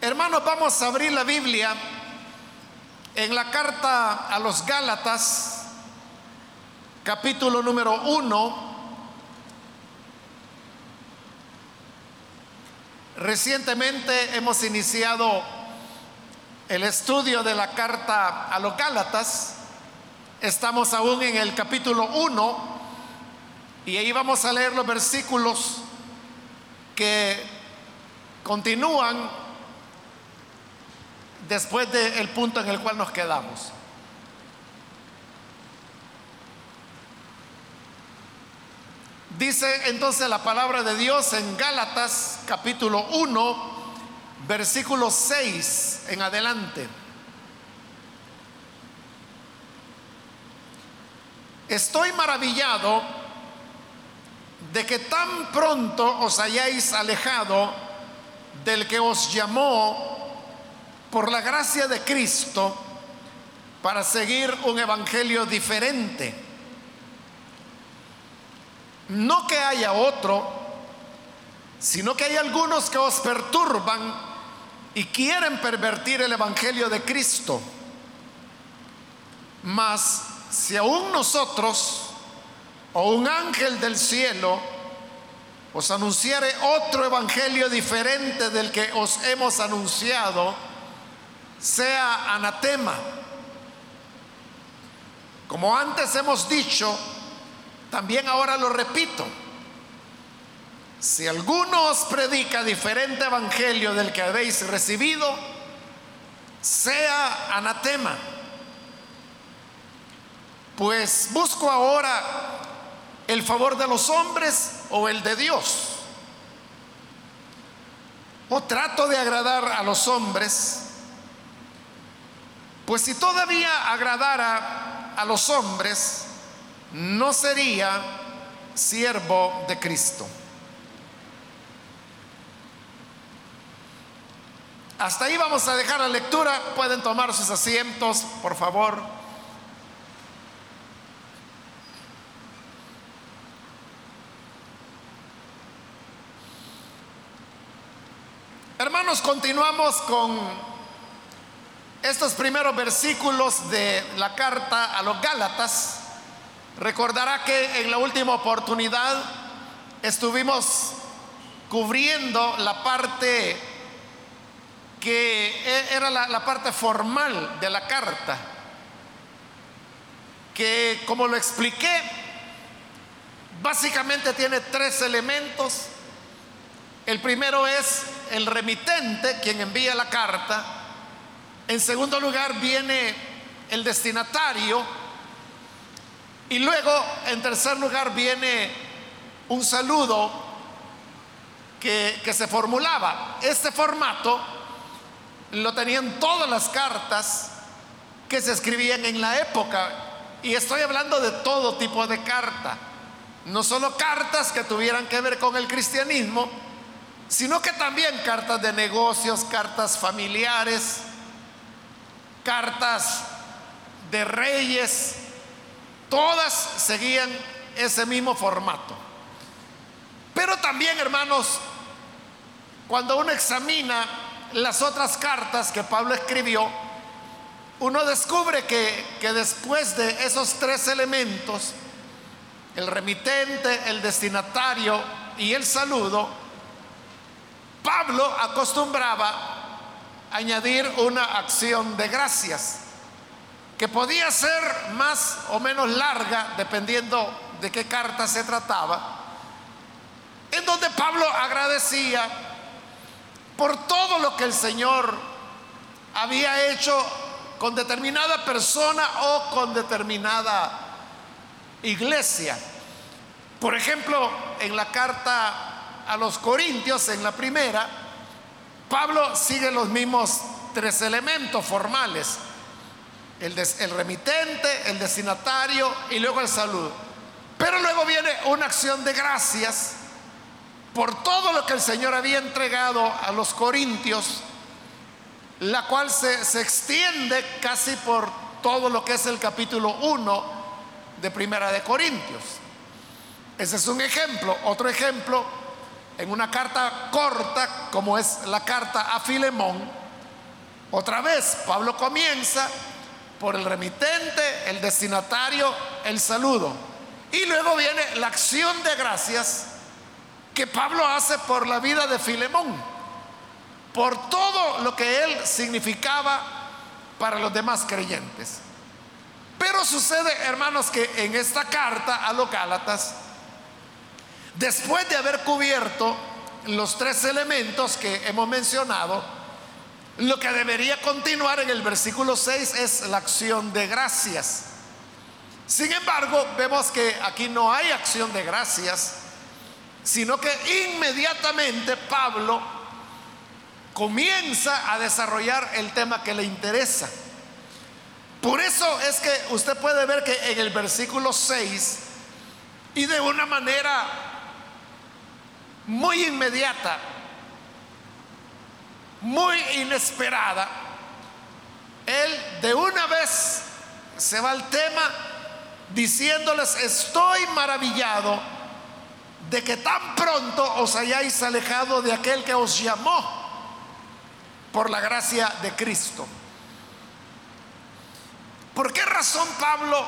Hermanos, vamos a abrir la Biblia en la carta a los Gálatas, capítulo número 1. Recientemente hemos iniciado el estudio de la carta a los Gálatas. Estamos aún en el capítulo 1 y ahí vamos a leer los versículos que continúan después del punto en el cual nos quedamos. Dice entonces la palabra de Dios en Gálatas capítulo 1, versículo 6 en adelante. Estoy maravillado de que tan pronto os hayáis alejado del que os llamó por la gracia de Cristo para seguir un evangelio diferente no que haya otro, sino que hay algunos que os perturban y quieren pervertir el Evangelio de Cristo. Mas si aún nosotros o un ángel del cielo os anunciare otro evangelio diferente del que os hemos anunciado, sea anatema. Como antes hemos dicho, también ahora lo repito. Si alguno os predica diferente evangelio del que habéis recibido, sea anatema. Pues busco ahora el favor de los hombres o el de Dios. O trato de agradar a los hombres. Pues si todavía agradara a los hombres, no sería siervo de Cristo. Hasta ahí vamos a dejar la lectura. Pueden tomar sus asientos, por favor. Hermanos, continuamos con estos primeros versículos de la carta a los Gálatas. Recordará que en la última oportunidad estuvimos cubriendo la parte que e-, era la, parte formal de la carta, que como lo expliqué, básicamente tiene tres elementos. El primero es el remitente, quien envía la carta. En segundo lugar viene el destinatario, y luego, en tercer lugar, viene un saludo que, se formulaba. Este formato lo tenían todas las cartas que se escribían en la época. Y estoy hablando de todo tipo de carta. No solo cartas que tuvieran que ver con el cristianismo, sino que también cartas de negocios, cartas familiares, cartas de reyes, Todas seguían ese mismo formato. Pero también, hermanos, cuando uno examina las otras cartas que Pablo escribió, uno descubre que, que, después de esos tres elementos, el remitente, el destinatario y el saludo, Pablo acostumbraba añadir una acción de gracias que podía ser más o menos larga, dependiendo de qué carta se trataba, en donde Pablo agradecía por todo lo que el Señor había hecho con determinada persona o con determinada iglesia. Por ejemplo, en la carta a los Corintios, en la primera, Pablo sigue los mismos tres elementos formales el, remitente, el destinatario y luego el saludo. Pero luego viene una acción de gracias por todo lo que el Señor había entregado a los corintios, la cual se, se extiende casi por todo lo que es el capítulo 1 de Primera de Corintios. Ese es un ejemplo. Otro ejemplo en una carta corta como es la carta a Filemón, otra vez Pablo comienza por el remitente, el destinatario, el saludo. Y luego viene la acción de gracias que Pablo hace por la vida de Filemón, por todo lo que él significaba para los demás creyentes. Pero sucede, hermanos, que en esta carta a los Gálatas, después de haber cubierto los tres elementos que hemos mencionado, lo que debería continuar en el versículo 6 es la acción de gracias. Sin embargo, vemos que aquí no hay acción de gracias, sino que inmediatamente Pablo comienza a desarrollar el tema que le interesa. Por eso es que usted puede ver que en el versículo 6 y de una manera muy inmediata, muy inesperada, él de una vez se va al tema diciéndoles, estoy maravillado de que tan pronto os hayáis alejado de aquel que os llamó por la gracia de Cristo. ¿Por qué razón Pablo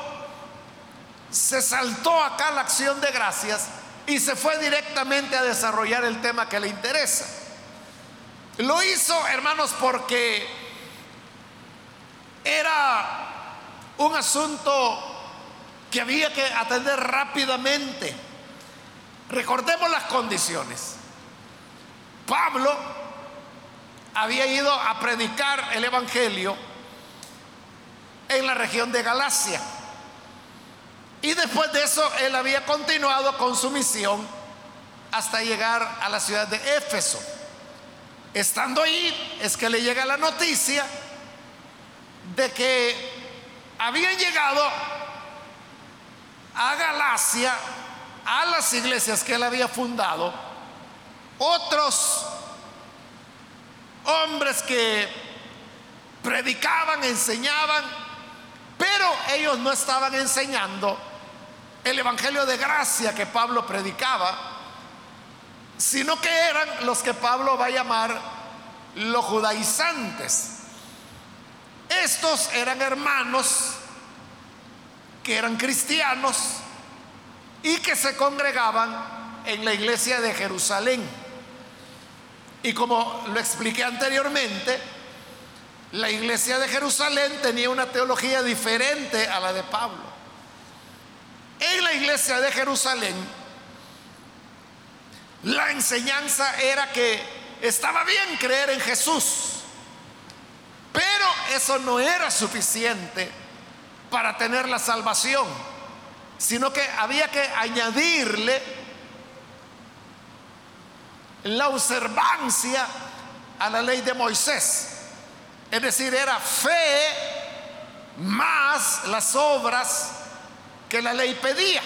se saltó acá la acción de gracias y se fue directamente a desarrollar el tema que le interesa? Lo hizo, hermanos, porque era un asunto que había que atender rápidamente. Recordemos las condiciones. Pablo había ido a predicar el Evangelio en la región de Galacia. Y después de eso él había continuado con su misión hasta llegar a la ciudad de Éfeso. Estando ahí es que le llega la noticia de que habían llegado a Galacia, a las iglesias que él había fundado, otros hombres que predicaban, enseñaban pero ellos no estaban enseñando el Evangelio de gracia que Pablo predicaba, sino que eran los que Pablo va a llamar los judaizantes. Estos eran hermanos que eran cristianos y que se congregaban en la iglesia de Jerusalén. Y como lo expliqué anteriormente, la iglesia de Jerusalén tenía una teología diferente a la de Pablo. En la iglesia de Jerusalén, la enseñanza era que estaba bien creer en Jesús, pero eso no era suficiente para tener la salvación, sino que había que añadirle la observancia a la ley de Moisés. Es decir, era fe más las obras que la ley pedía.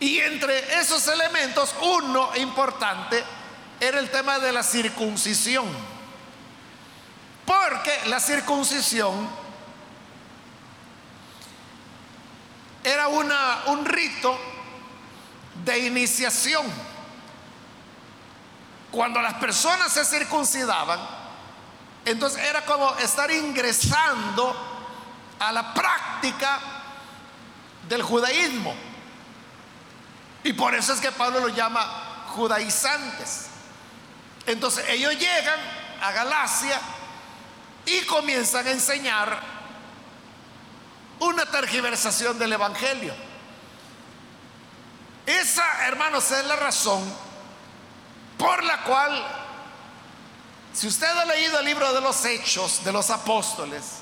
Y entre esos elementos, uno importante era el tema de la circuncisión. Porque la circuncisión era una, un rito de iniciación. Cuando las personas se circuncidaban, entonces era como estar ingresando a la práctica del judaísmo. Y por eso es que Pablo lo llama judaizantes. Entonces ellos llegan a Galacia y comienzan a enseñar una tergiversación del Evangelio. Esa, hermanos, es la razón por la cual si usted ha leído el libro de los hechos de los apóstoles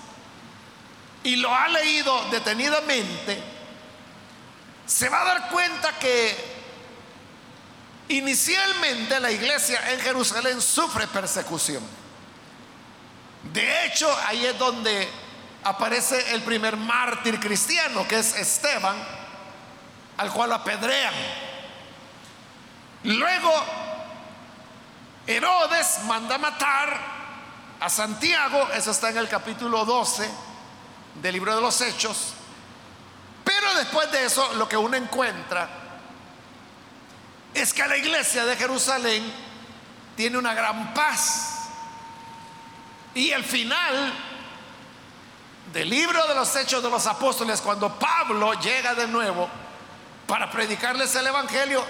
y lo ha leído detenidamente, se va a dar cuenta que inicialmente la iglesia en Jerusalén sufre persecución. De hecho, ahí es donde aparece el primer mártir cristiano, que es Esteban, al cual apedrean. Luego Herodes manda matar a Santiago, eso está en el capítulo 12 del libro de los Hechos. Pero después de eso, lo que uno encuentra es que la iglesia de Jerusalén tiene una gran paz. Y el final del libro de los Hechos de los Apóstoles, cuando Pablo llega de nuevo para predicarles el Evangelio,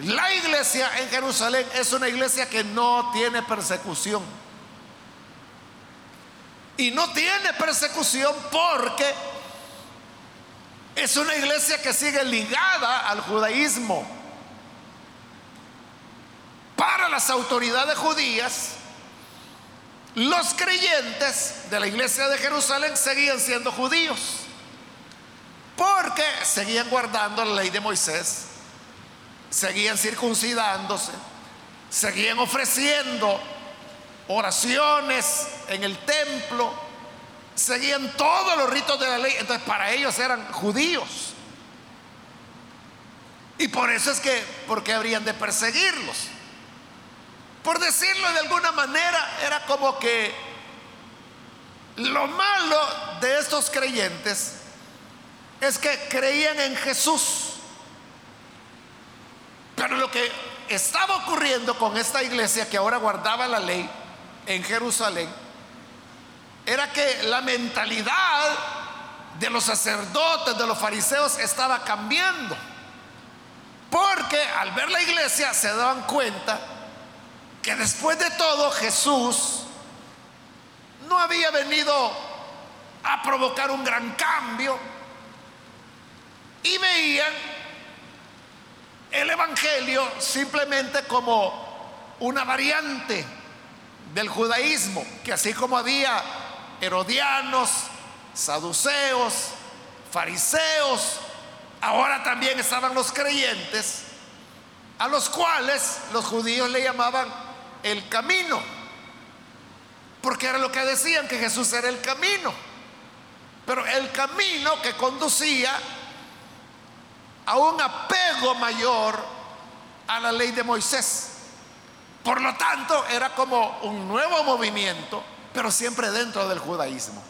la iglesia en Jerusalén es una iglesia que no tiene persecución. Y no tiene persecución porque es una iglesia que sigue ligada al judaísmo. Para las autoridades judías, los creyentes de la iglesia de Jerusalén seguían siendo judíos porque seguían guardando la ley de Moisés, seguían circuncidándose, seguían ofreciendo oraciones en el templo, seguían todos los ritos de la ley, entonces para ellos eran judíos. Y por eso es que, ¿por qué habrían de perseguirlos? Por decirlo de alguna manera, era como que lo malo de estos creyentes es que creían en Jesús. Pero lo que estaba ocurriendo con esta iglesia que ahora guardaba la ley en Jerusalén era que la mentalidad de los sacerdotes, de los fariseos estaba cambiando. Porque al ver la iglesia se daban cuenta que después de todo Jesús no había venido a provocar un gran cambio y veían el Evangelio simplemente como una variante del judaísmo, que así como había herodianos, saduceos, fariseos, ahora también estaban los creyentes, a los cuales los judíos le llamaban el camino. Porque era lo que decían, que Jesús era el camino. Pero el camino que conducía a un apego mayor a la ley de Moisés. Por lo tanto, era como un nuevo movimiento, pero siempre dentro del judaísmo.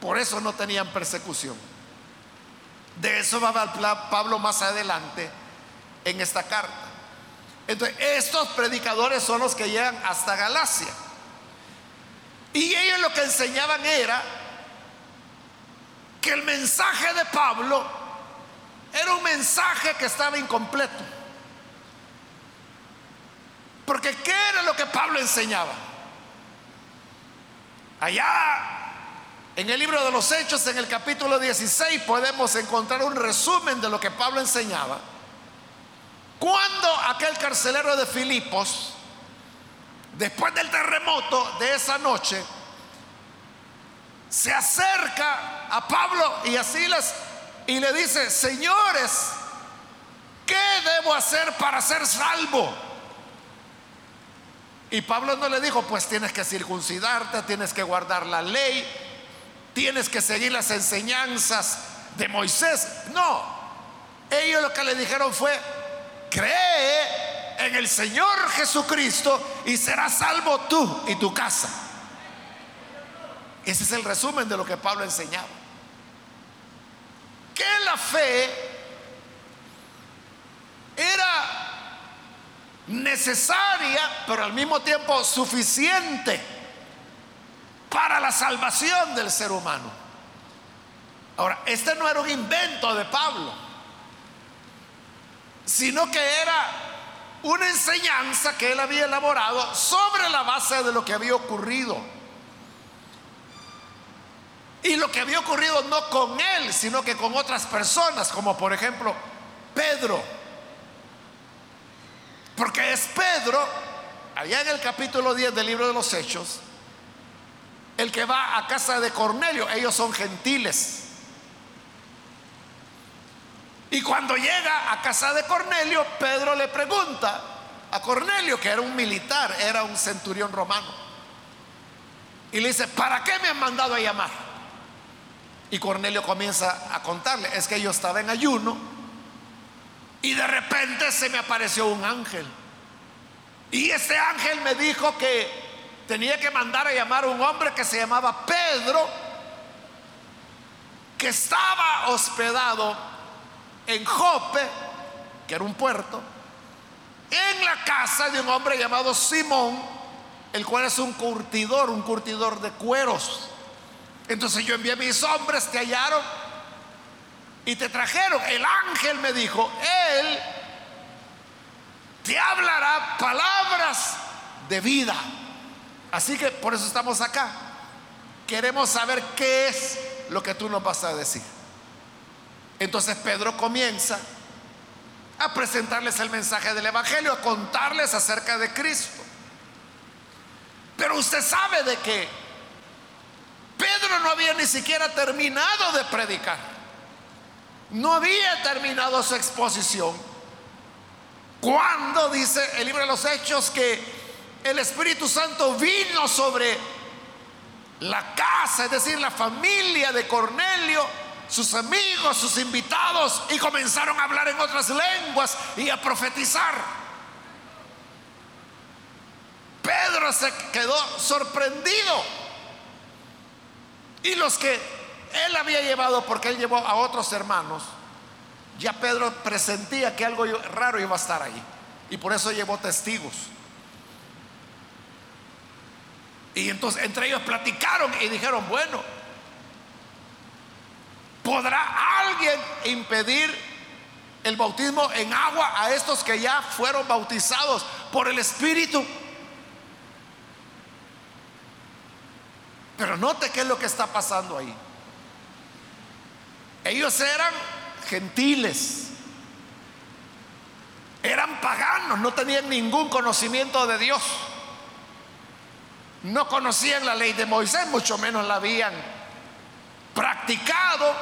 Por eso no tenían persecución. De eso va a hablar Pablo más adelante en esta carta. Entonces, estos predicadores son los que llegan hasta Galacia. Y ellos lo que enseñaban era que el mensaje de Pablo era un mensaje que estaba incompleto. Porque ¿qué era lo que Pablo enseñaba? Allá en el libro de los Hechos, en el capítulo 16, podemos encontrar un resumen de lo que Pablo enseñaba. Cuando aquel carcelero de Filipos, después del terremoto de esa noche, se acerca a Pablo y a Silas y le dice, señores, ¿qué debo hacer para ser salvo? Y Pablo no le dijo, pues tienes que circuncidarte, tienes que guardar la ley, tienes que seguir las enseñanzas de Moisés. No, ellos lo que le dijeron fue, cree en el Señor Jesucristo y serás salvo tú y tu casa. Ese es el resumen de lo que Pablo enseñaba. Que la fe era necesaria, pero al mismo tiempo suficiente para la salvación del ser humano. Ahora, este no era un invento de Pablo sino que era una enseñanza que él había elaborado sobre la base de lo que había ocurrido. Y lo que había ocurrido no con él, sino que con otras personas, como por ejemplo Pedro. Porque es Pedro, allá en el capítulo 10 del libro de los Hechos, el que va a casa de Cornelio. Ellos son gentiles. Y cuando llega a casa de Cornelio, Pedro le pregunta a Cornelio, que era un militar, era un centurión romano. Y le dice, ¿para qué me han mandado a llamar? Y Cornelio comienza a contarle, es que yo estaba en ayuno y de repente se me apareció un ángel. Y ese ángel me dijo que tenía que mandar a llamar a un hombre que se llamaba Pedro, que estaba hospedado en Jope, que era un puerto, en la casa de un hombre llamado Simón, el cual es un curtidor, un curtidor de cueros. Entonces yo envié a mis hombres, te hallaron y te trajeron. El ángel me dijo, él te hablará palabras de vida. Así que por eso estamos acá. Queremos saber qué es lo que tú nos vas a decir. Entonces Pedro comienza a presentarles el mensaje del Evangelio, a contarles acerca de Cristo. Pero usted sabe de que Pedro no había ni siquiera terminado de predicar. No había terminado su exposición. Cuando dice el libro de los Hechos que el Espíritu Santo vino sobre la casa, es decir, la familia de Cornelio, sus amigos, sus invitados, y comenzaron a hablar en otras lenguas y a profetizar. Pedro se quedó sorprendido. Y los que él había llevado, porque él llevó a otros hermanos, ya Pedro presentía que algo raro iba a estar ahí. Y por eso llevó testigos. Y entonces entre ellos platicaron y dijeron, bueno, ¿podrá alguien impedir el bautismo en agua a estos que ya fueron bautizados por el Espíritu? Pero note qué es lo que está pasando ahí. Ellos eran gentiles, eran paganos, no tenían ningún conocimiento de Dios. No conocían la ley de Moisés, mucho menos la habían practicado.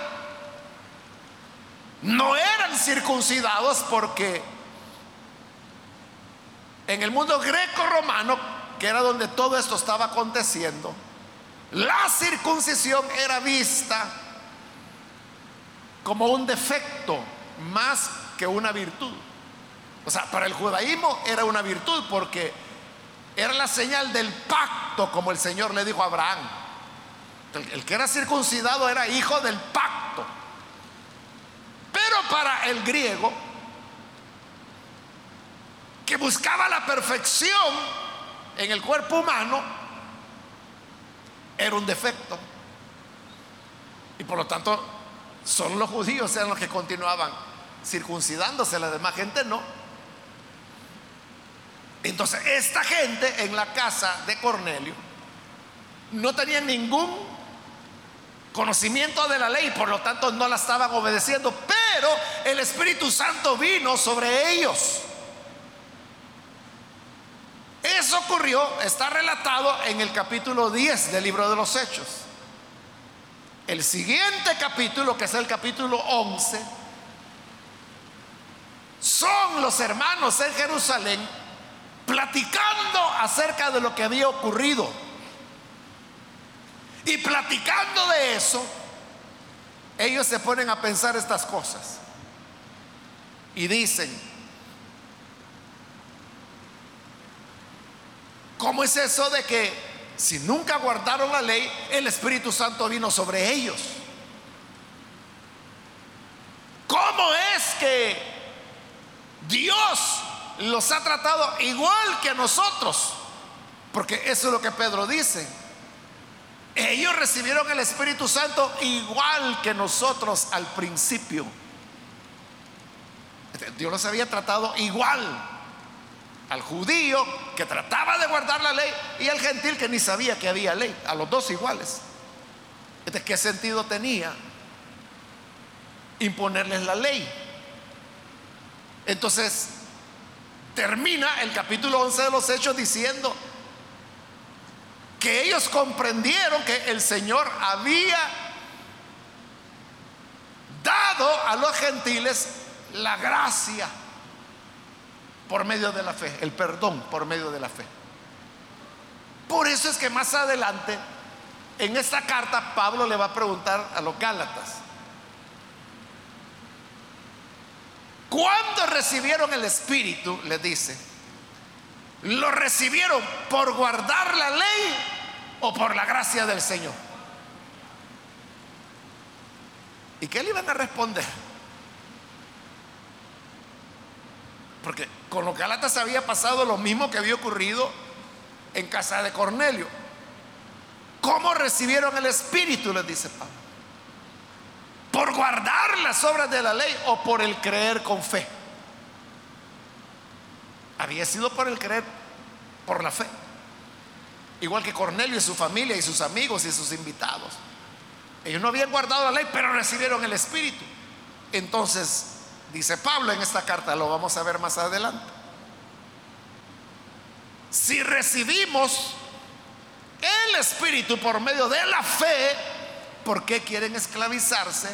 No eran circuncidados porque en el mundo greco-romano, que era donde todo esto estaba aconteciendo, la circuncisión era vista como un defecto más que una virtud. O sea, para el judaísmo era una virtud porque era la señal del pacto, como el Señor le dijo a Abraham. El, que era circuncidado era hijo del pacto. Pero para el griego, que buscaba la perfección en el cuerpo humano, era un defecto. Y por lo tanto, solo los judíos eran los que continuaban circuncidándose, la demás gente no. Entonces, esta gente en la casa de Cornelio no tenía ningún conocimiento de la ley, por lo tanto no la estaban obedeciendo, pero el Espíritu Santo vino sobre ellos. Eso ocurrió, está relatado en el capítulo 10 del libro de los Hechos. El siguiente capítulo, que es el capítulo 11, son los hermanos en Jerusalén platicando acerca de lo que había ocurrido. Y platicando de eso, ellos se ponen a pensar estas cosas. Y dicen, ¿cómo es eso de que si nunca guardaron la ley, el Espíritu Santo vino sobre ellos? ¿Cómo es que Dios los ha tratado igual que nosotros. Porque eso es lo que Pedro dice. Ellos recibieron el Espíritu Santo igual que nosotros al principio. Dios los había tratado igual al judío que trataba de guardar la ley y al gentil que ni sabía que había ley, a los dos iguales. ¿De qué sentido tenía imponerles la ley? Entonces, termina el capítulo 11 de los Hechos diciendo que ellos comprendieron que el Señor había dado a los gentiles la gracia por medio de la fe, el perdón por medio de la fe. Por eso es que más adelante, en esta carta, Pablo le va a preguntar a los Gálatas, Cuando recibieron el Espíritu, le dice, ¿lo recibieron por guardar la ley o por la gracia del Señor? ¿Y qué le iban a responder? Porque con los Gálatas había pasado lo mismo que había ocurrido en casa de Cornelio. ¿Cómo recibieron el Espíritu? Les dice Pablo. ¿Por guardar las obras de la ley o por el creer con fe? Había sido por el creer, por la fe. Igual que Cornelio y su familia y sus amigos y sus invitados. Ellos no habían guardado la ley, pero recibieron el Espíritu. Entonces, dice Pablo en esta carta, lo vamos a ver más adelante. Si recibimos el Espíritu por medio de la fe, ¿por qué quieren esclavizarse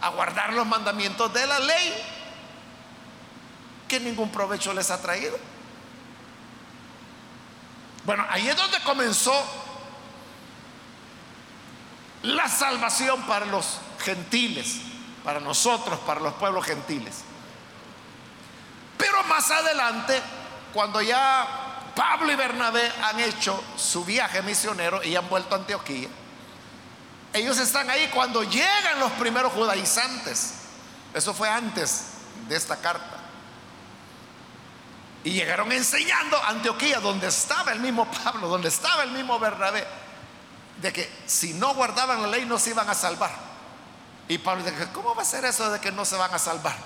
a guardar los mandamientos de la ley que ningún provecho les ha traído? Bueno, ahí es donde comenzó la salvación para los gentiles, para nosotros, para los pueblos gentiles. Pero más adelante, cuando ya Pablo y Bernabé han hecho su viaje misionero y han vuelto a Antioquía, ellos están ahí cuando llegan los primeros judaizantes. Eso fue antes de esta carta. Y llegaron enseñando a Antioquía, donde estaba el mismo Pablo, donde estaba el mismo Bernabé de que si no guardaban la ley no se iban a salvar. Y Pablo dice, ¿cómo va a ser eso de que no se van a salvar?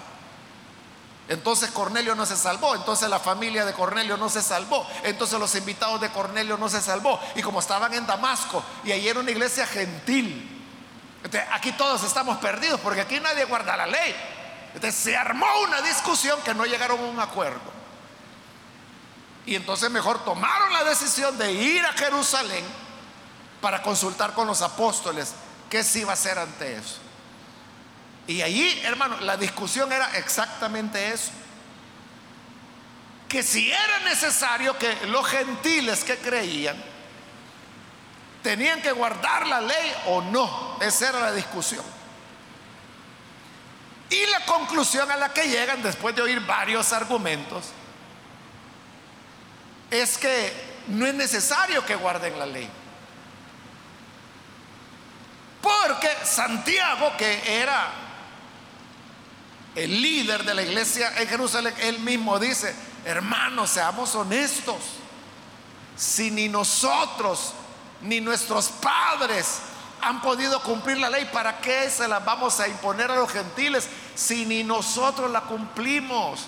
Entonces Cornelio no se salvó, entonces la familia de Cornelio no se salvó, entonces los invitados de Cornelio no se salvó. Y como estaban en Damasco y ahí era una iglesia gentil, aquí todos estamos perdidos porque aquí nadie guarda la ley. Entonces se armó una discusión que no llegaron a un acuerdo. Y entonces mejor tomaron la decisión de ir a Jerusalén para consultar con los apóstoles qué se iba a hacer ante eso. Y allí, hermano, la discusión era exactamente eso. Que si era necesario que los gentiles que creían tenían que guardar la ley o no. Esa era la discusión. Y la conclusión a la que llegan después de oír varios argumentos es que no es necesario que guarden la ley. Porque Santiago, que era el líder de la iglesia en Jerusalén, él mismo dice, hermanos, seamos honestos. Si ni nosotros ni nuestros padres han podido cumplir la ley, ¿para qué se la vamos a imponer a los gentiles si ni nosotros la cumplimos?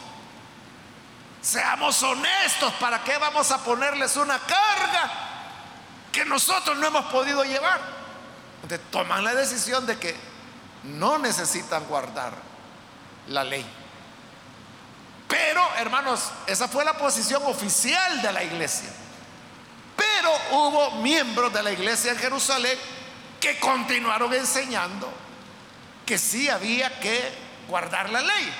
Seamos honestos, ¿para qué vamos a ponerles una carga que nosotros no hemos podido llevar? toman la decisión de que no necesitan guardar la ley. Pero, hermanos, esa fue la posición oficial de la iglesia. Pero hubo miembros de la iglesia en Jerusalén que continuaron enseñando que sí había que guardar la ley.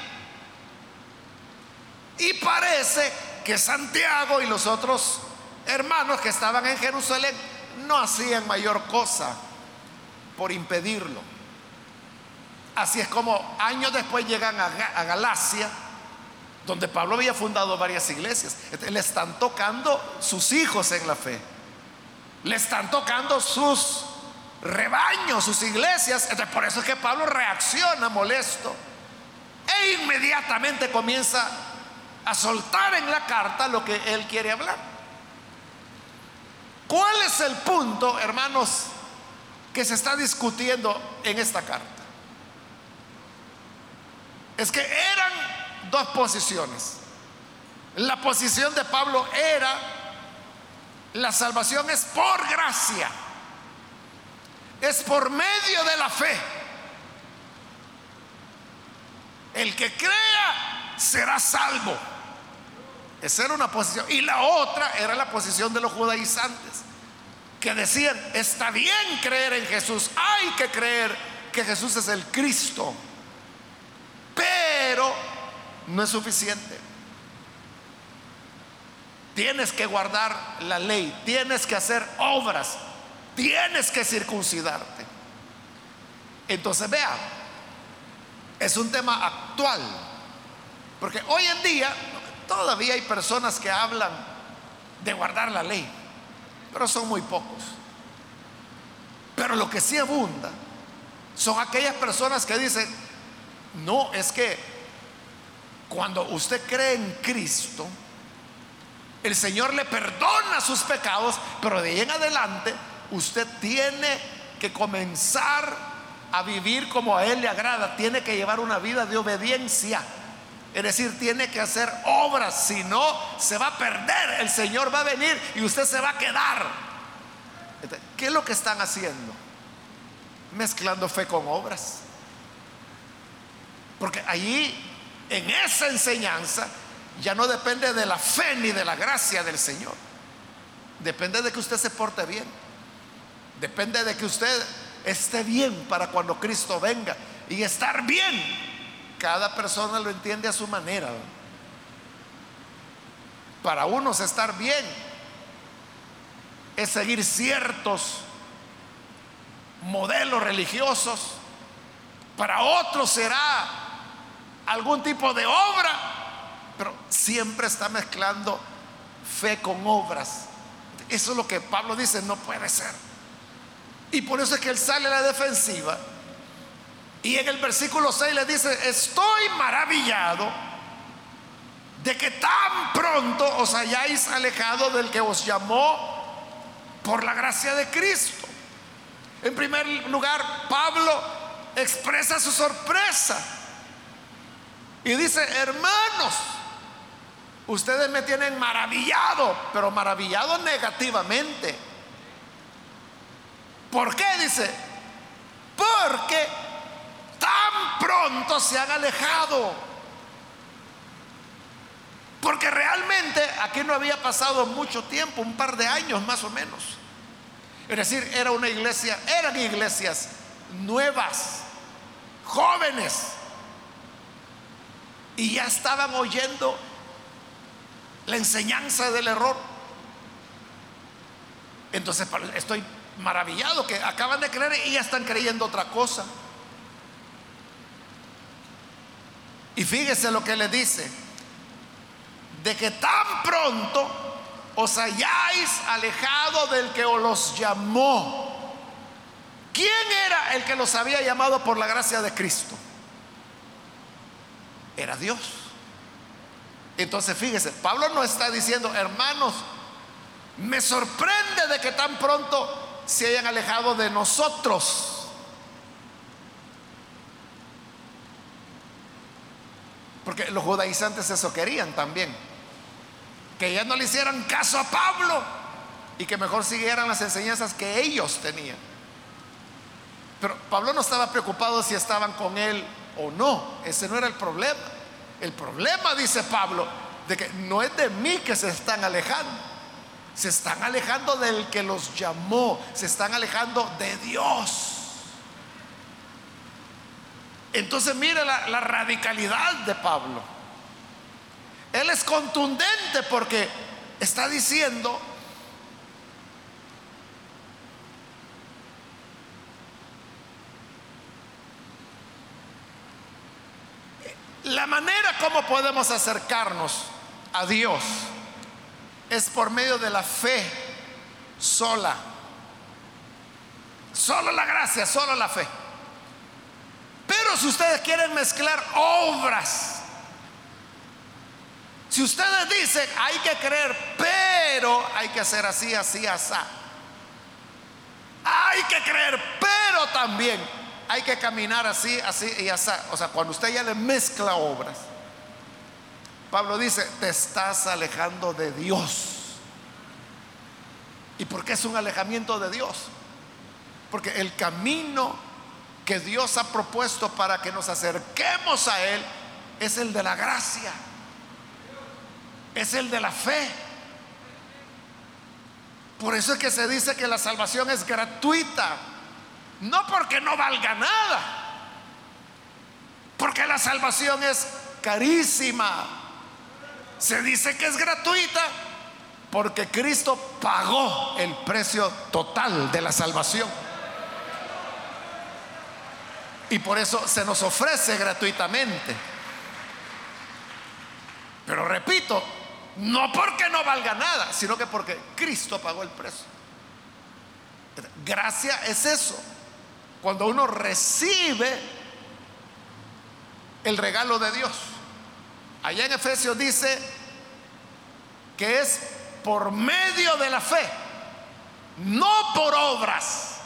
Y parece que Santiago y los otros hermanos que estaban en Jerusalén no hacían mayor cosa por impedirlo. Así es como años después llegan a, Galacia, donde Pablo había fundado varias iglesias. Le están tocando sus hijos en la fe. Le están tocando sus rebaños, sus iglesias. Por eso es que Pablo reacciona molesto e inmediatamente comienza a soltar en la carta lo que él quiere hablar. ¿Cuál es el punto, hermanos, que se está discutiendo en esta carta. Es que eran dos posiciones. La posición de Pablo era, la salvación es por gracia, es por medio de la fe. El que crea será salvo. Esa era una posición. Y la otra era la posición de los judaizantes que decían, está bien creer en Jesús, hay que creer que Jesús es el Cristo, pero no es suficiente. Tienes que guardar la ley, tienes que hacer obras, tienes que circuncidarte. Entonces vea, es un tema actual, porque hoy en día todavía hay personas que hablan de guardar la ley pero son muy pocos. Pero lo que sí abunda son aquellas personas que dicen, no, es que cuando usted cree en Cristo, el Señor le perdona sus pecados, pero de ahí en adelante usted tiene que comenzar a vivir como a Él le agrada, tiene que llevar una vida de obediencia. Es decir, tiene que hacer obras, si no, se va a perder. El Señor va a venir y usted se va a quedar. ¿Qué es lo que están haciendo? Mezclando fe con obras. Porque allí, en esa enseñanza, ya no depende de la fe ni de la gracia del Señor. Depende de que usted se porte bien. Depende de que usted esté bien para cuando Cristo venga. Y estar bien cada persona lo entiende a su manera. Para unos estar bien es seguir ciertos modelos religiosos. Para otros será algún tipo de obra, pero siempre está mezclando fe con obras. Eso es lo que Pablo dice, no puede ser. Y por eso es que él sale a la defensiva y en el versículo 6 le dice, estoy maravillado de que tan pronto os hayáis alejado del que os llamó por la gracia de Cristo. En primer lugar, Pablo expresa su sorpresa y dice, hermanos, ustedes me tienen maravillado, pero maravillado negativamente. ¿Por qué? Dice, porque tan pronto se han alejado. Porque realmente aquí no había pasado mucho tiempo, un par de años más o menos. Es decir, era una iglesia, eran iglesias nuevas, jóvenes. Y ya estaban oyendo la enseñanza del error. Entonces estoy maravillado que acaban de creer y ya están creyendo otra cosa. Y fíjese lo que le dice, de que tan pronto os hayáis alejado del que os los llamó. ¿Quién era el que los había llamado por la gracia de Cristo? Era Dios. Entonces fíjese, Pablo no está diciendo, hermanos, me sorprende de que tan pronto se hayan alejado de nosotros. Porque los judaizantes eso querían también. Que ya no le hicieran caso a Pablo y que mejor siguieran las enseñanzas que ellos tenían. Pero Pablo no estaba preocupado si estaban con él o no. Ese no era el problema. El problema, dice Pablo, de que no es de mí que se están alejando. Se están alejando del que los llamó. Se están alejando de Dios. Entonces mire la, radicalidad de Pablo. Él es contundente porque está diciendo, La manera como podemos acercarnos a Dios es por medio de la fe sola. Solo la gracia, solo la fe. Pero si ustedes quieren mezclar obras, si ustedes dicen hay que creer, pero hay que hacer así, así, así. Hay que creer, pero también hay que caminar así, así y así. O sea, cuando usted ya le mezcla obras, Pablo dice, te estás alejando de Dios. ¿Y por qué es un alejamiento de Dios? Porque el camino que Dios ha propuesto para que nos acerquemos a Él es el de la gracia, es el de la fe. Por eso es que se dice que la salvación es gratuita, no porque no valga nada, porque la salvación es carísima. Se dice que es gratuita porque Cristo pagó el precio total de la salvación. Y por eso se nos ofrece gratuitamente. Pero repito, no porque no valga nada, sino que porque Cristo pagó el precio. Gracia es eso. Cuando uno recibe el regalo de Dios. Allá en Efesios dice que es por medio de la fe, no por obras,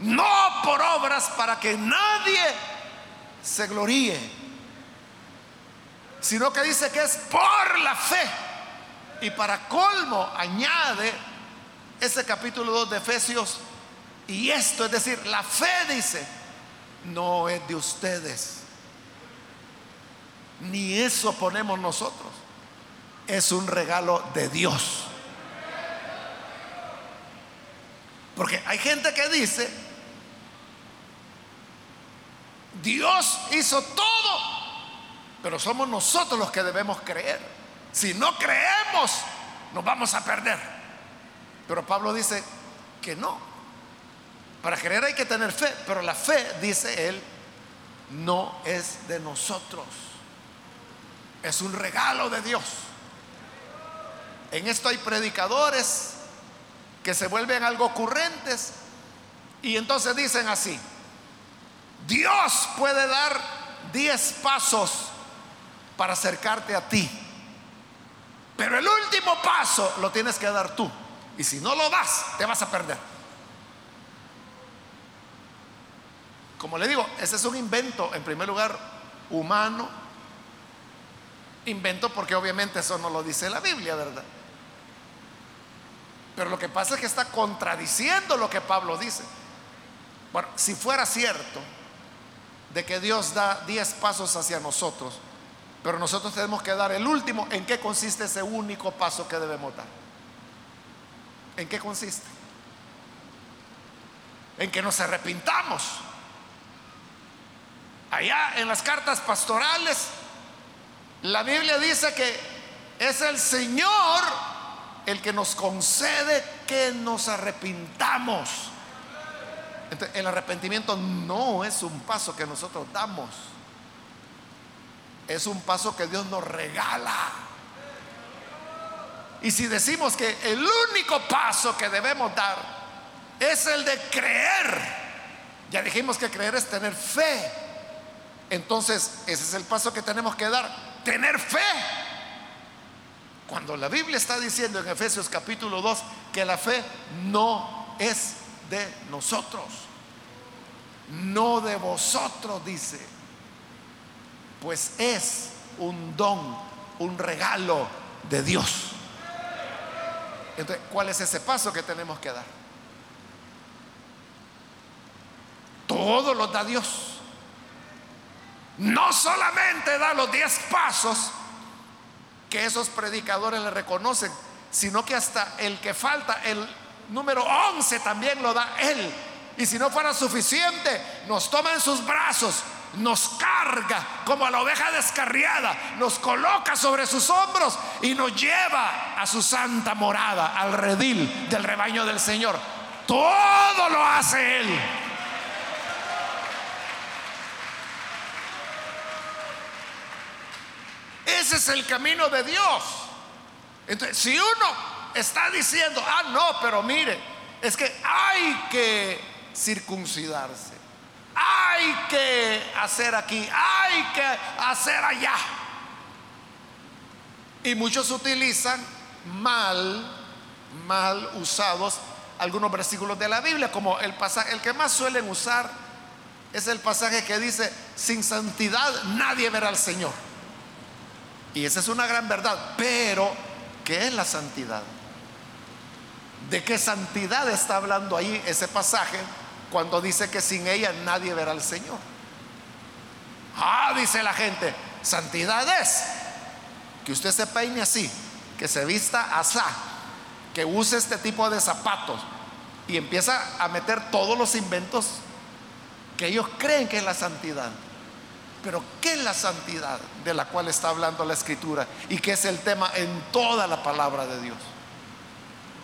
no por obras para que nadie se gloríe, sino que dice que es por la fe. Y para colmo añade ese capítulo 2 de Efesios, y esto es decir, la fe dice, no es de ustedes, ni eso ponemos nosotros, es un regalo de Dios. Porque hay gente que dice, Dios hizo todo, pero somos nosotros los que debemos creer. Si no creemos, nos vamos a perder. Pero Pablo dice que no. Para creer hay que tener fe, pero la fe, dice él, no es de nosotros. Es un regalo de Dios. En esto hay predicadores que se vuelven algo ocurrentes y entonces dicen así, Dios puede dar 10 pasos para acercarte a ti, pero el último paso lo tienes que dar tú. Y si no lo das, te vas a perder. Como le digo, ese es un invento, en primer lugar, humano. Invento porque obviamente eso no lo dice la Biblia, ¿verdad? Pero lo que pasa es que está contradiciendo lo que Pablo dice. Bueno, si fuera cierto de que Dios da 10 pasos hacia nosotros, pero nosotros tenemos que dar el último, ¿en qué consiste ese único paso que debemos dar? ¿En qué consiste? En que nos arrepintamos. Allá en las cartas pastorales, la Biblia dice que es el Señor el que nos concede que nos arrepintamos. el arrepentimiento no es un paso que nosotros damos, es un paso que Dios nos regala. Y si decimos que el único paso que debemos dar es el de creer, ya dijimos que creer es tener fe, entonces ese es el paso que tenemos que dar, tener fe. Cuando la Biblia está diciendo en Efesios capítulo 2 que la fe no es de nosotros, no de vosotros, dice, pues es un don, un regalo de Dios. Entonces, ¿cuál es ese paso que tenemos que dar? Todo lo da Dios. No solamente da los diez pasos que esos predicadores le reconocen, sino que hasta el que falta, el número once también lo da Él. Y si no fuera suficiente, nos toma en sus brazos, nos carga como a la oveja descarriada, nos coloca sobre sus hombros y nos lleva a su santa morada, al redil del rebaño del Señor. Todo lo hace Él. Ese es el camino de Dios. Entonces, si uno está diciendo, ah, no, pero mire, es que hay que circuncidarse, hay que hacer aquí, hay que hacer allá. Y muchos utilizan mal, mal usados algunos versículos de la Biblia, como el pasaje, el que más suelen usar es el pasaje que dice, sin santidad nadie verá al Señor. Y esa es una gran verdad. Pero, ¿qué es la santidad? ¿De qué santidad está hablando ahí ese pasaje cuando dice que sin ella nadie verá al Señor? Ah, dice la gente, santidad es que usted se peine así, que se vista asá, que use este tipo de zapatos y empieza a meter todos los inventos que ellos creen que es la santidad. Pero ¿qué es la santidad de la cual está hablando la escritura y que es el tema en toda la palabra de Dios?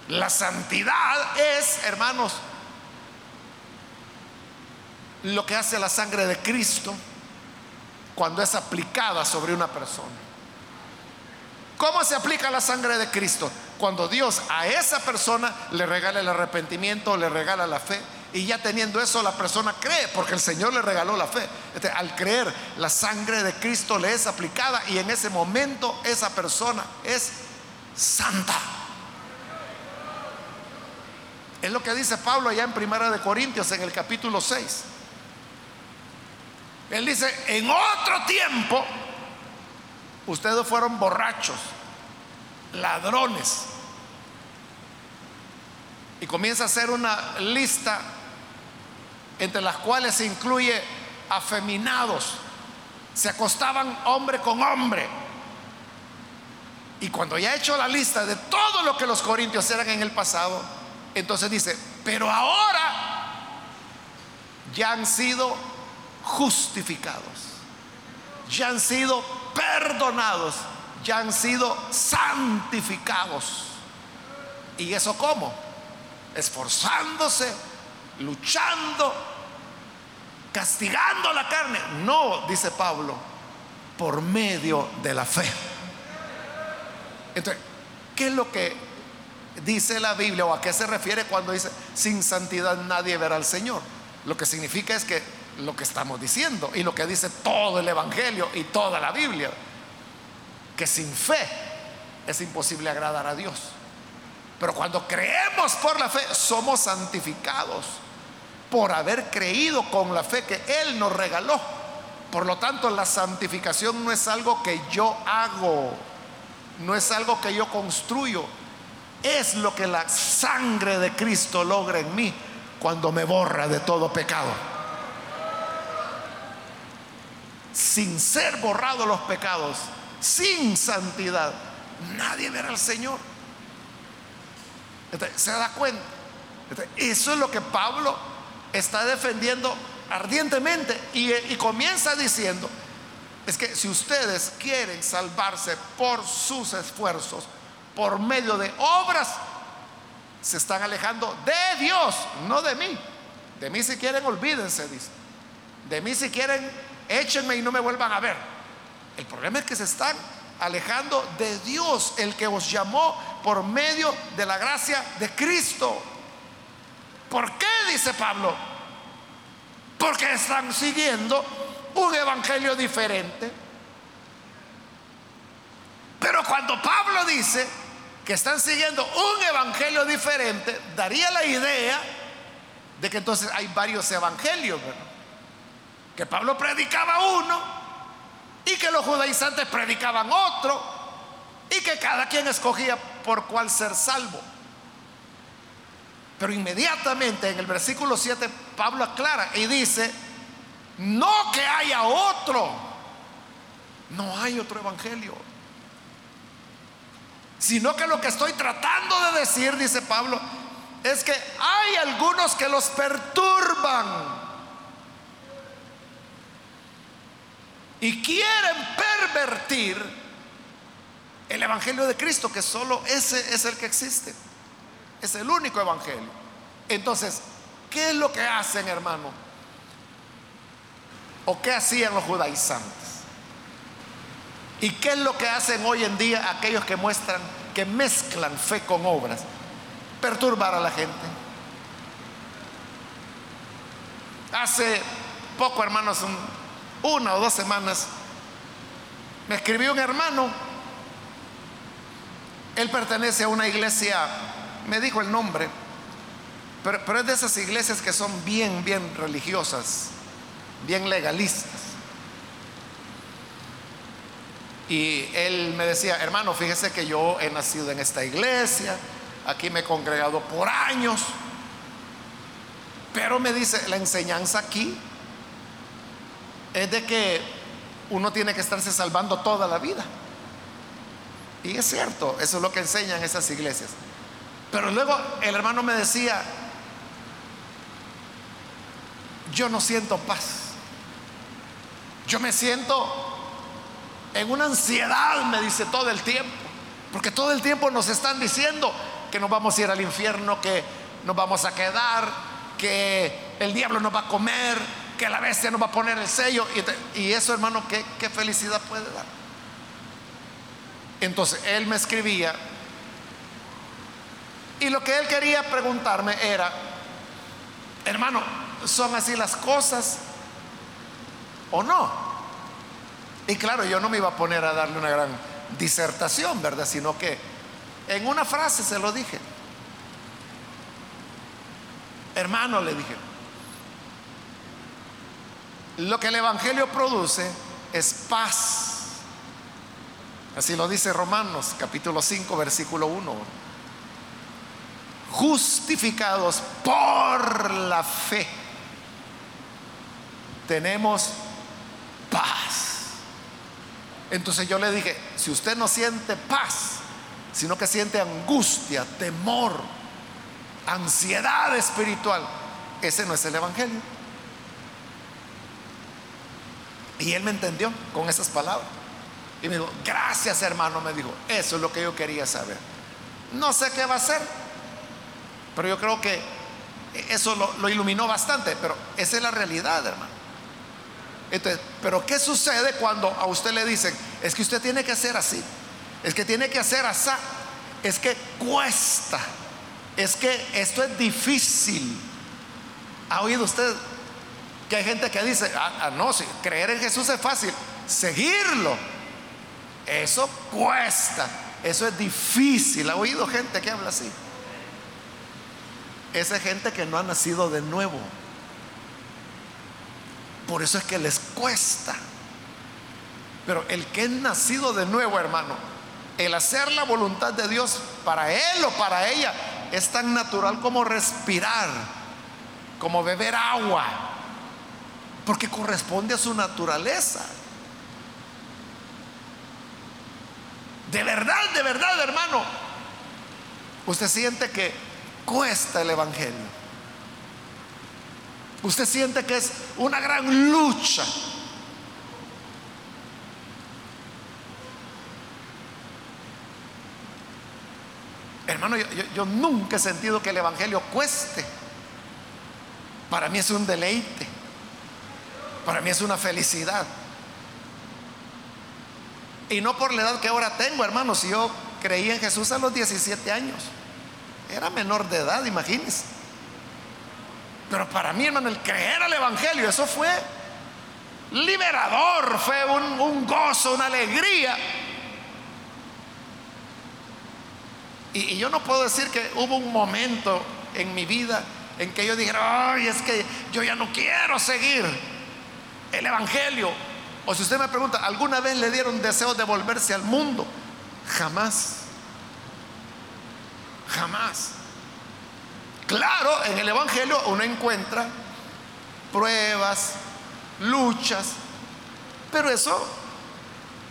La santidad es, hermanos, lo que hace la sangre de Cristo cuando es aplicada sobre una persona. ¿Cómo se aplica la sangre de Cristo? Cuando Dios a esa persona le regala el arrepentimiento, le regala la fe Y ya teniendo eso, la persona cree, porque el Señor le regaló la fe. Este, al creer, la sangre de Cristo le es aplicada y en ese momento esa persona es santa. Es lo que dice Pablo allá en Primera de Corintios en el capítulo 6. Él dice, en otro tiempo ustedes fueron borrachos, ladrones. Y comienza a hacer una lista entre las cuales se incluye afeminados. Se acostaban hombre con hombre. Y cuando ya ha hecho la lista de todo lo que los corintios eran en el pasado, entonces dice, pero ahora ya han sido justificados, ya han sido perdonados, ya han sido santificados. ¿Y eso cómo? Esforzándose, luchando, castigando la carne. No, dice Pablo, por medio de la fe. Entonces, ¿qué es lo que dice la Biblia o a qué se refiere cuando dice sin santidad nadie verá al Señor? Lo que significa es que lo que estamos diciendo y lo que dice todo el Evangelio y toda la Biblia, que sin fe es imposible agradar a Dios. Pero cuando creemos por la fe, somos santificados por haber creído con la fe que Él nos regaló. Por lo tanto, la santificación no es algo que yo hago, no es algo que yo construyo, es lo que la sangre de Cristo logra en mí cuando me borra de todo pecado. Sin ser borrados los pecados, sin santidad, nadie verá al Señor. ¿Se da cuenta? Eso es lo que Pablo está defendiendo ardientemente y, comienza diciendo, es que si ustedes quieren salvarse por sus esfuerzos, por medio de obras, se están alejando de Dios, no de mí. De mí si quieren, olvídense, dice. De mí si quieren, échenme y no me vuelvan a ver. El problema es que se están alejando de Dios, el que os llamó por medio de la gracia de Cristo. ¿Por qué? Dice Pablo. Porque están siguiendo un evangelio diferente. Pero cuando Pablo dice que están siguiendo un evangelio diferente, daría la idea de que entonces hay varios evangelios, Que Pablo predicaba uno y que los judaizantes predicaban otro y que cada quien escogía por cuál ser salvo. Pero inmediatamente en el versículo 7 Pablo aclara y dice, no que haya otro, no hay otro evangelio, sino que lo que estoy tratando de decir, dice Pablo, es que hay algunos que los perturban y quieren pervertir el Evangelio de Cristo, que solo ese es el que existe. Es el único Evangelio. Entonces, ¿qué es lo que hacen, hermano? ¿O qué hacían los judaizantes? ¿Y qué es lo que hacen hoy en día aquellos que muestran, que mezclan fe con obras? Perturbar a la gente. Hace poco, hermanos, un, una o dos semanas, me escribió un hermano, él pertenece a una iglesia, me dijo el nombre, pero, es de esas iglesias que son bien, bien religiosas, bien legalistas. Y él me decía, hermano, fíjese que yo he nacido en esta iglesia, aquí me he congregado por años, pero me dice, la enseñanza aquí es de que uno tiene que estarse salvando toda la vida. Y es cierto, eso es lo que enseñan esas iglesias. Pero luego el hermano me decía, yo no siento paz. Yo me siento en una ansiedad, me dice todo el tiempo. Porque todo el tiempo nos están diciendo que nos vamos a ir al infierno, que nos vamos a quedar, que el diablo nos va a comer, que la bestia nos va a poner el sello. Y, eso, hermano, ¿qué, ¿qué felicidad puede dar? Entonces, él me escribía y lo que él quería preguntarme era, Hermano, ¿son así las cosas o no? Y claro, yo no me iba a poner a darle una gran disertación, ¿verdad? Sino que en una frase se lo dije. Hermano, le dije, lo que el Evangelio produce es paz. Así lo dice Romanos capítulo 5, versículo 1. Justificados por la fe, tenemos paz. Entonces yo le dije, si usted no siente paz, sino que siente angustia, temor, ansiedad espiritual, ese no es el Evangelio. Y él me entendió con esas palabras. Y me dijo, gracias hermano, me dijo, eso es lo que yo quería saber. No sé qué va a ser, pero yo creo que eso lo, iluminó bastante, pero esa es la realidad, hermano. Entonces, pero ¿qué sucede cuando a usted le dicen, es que usted tiene que hacer así, es que tiene que hacer así, es que cuesta, es que esto es difícil? ¿Ha oído usted que hay gente que dice, ah, ah no, si creer en Jesús es fácil, seguirlo, eso cuesta, eso es difícil? ¿Ha oído gente que habla así? Esa gente que no ha nacido de nuevo. Por eso es que les cuesta. Pero el que es nacido de nuevo, hermano, el hacer la voluntad de Dios para él o para ella es tan natural como respirar, como beber agua, porque corresponde a su naturaleza. De verdad, de verdad, hermano, usted siente que cuesta el Evangelio. Usted siente que es una gran lucha. Hermano, yo, nunca he sentido que el Evangelio cueste. Para mí es un deleite. Para mí es una felicidad. Y no por la edad que ahora tengo, hermano. Si yo creí en Jesús a los 17 años. Era menor de edad, imagínense. Pero para mí, hermano, el creer al Evangelio, eso fue liberador, fue un, gozo, una alegría. Y, y, yo no puedo decir que hubo un momento en mi vida en que yo dijera, ay, es que yo ya no quiero seguir el Evangelio. O si usted me pregunta, ¿alguna vez le dieron deseo de volverse al mundo? Jamás. Jamás. Claro, en el Evangelio uno encuentra pruebas, luchas, pero eso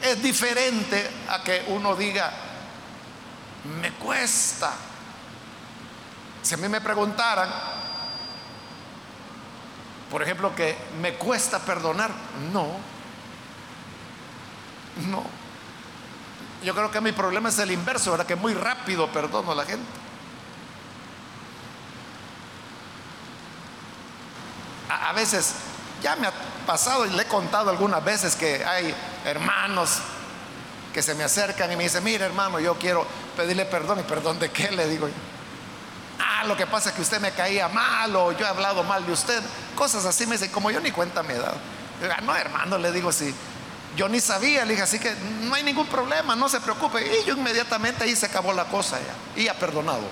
es diferente a que uno diga, me cuesta. Si a mí me preguntaran, por ejemplo, que me cuesta perdonar, no, no. Yo creo que mi problema es el inverso, ¿verdad? Que muy rápido perdono a la gente. a, veces, ya me ha pasado y le he contado algunas veces que hay hermanos que se me acercan y me dicen, mire hermano, yo quiero pedirle perdón. ¿Y perdón de qué? Le digo yo. Ah, lo que pasa es que usted me caía mal o yo he hablado mal de usted. Cosas así me dicen, como yo ni cuenta me he dado. Ah, no, hermano, le digo, sí. Yo ni sabía, le dije, así que no hay ningún problema, no se preocupe. Y yo inmediatamente ahí se acabó la cosa ya. Y ha perdonado.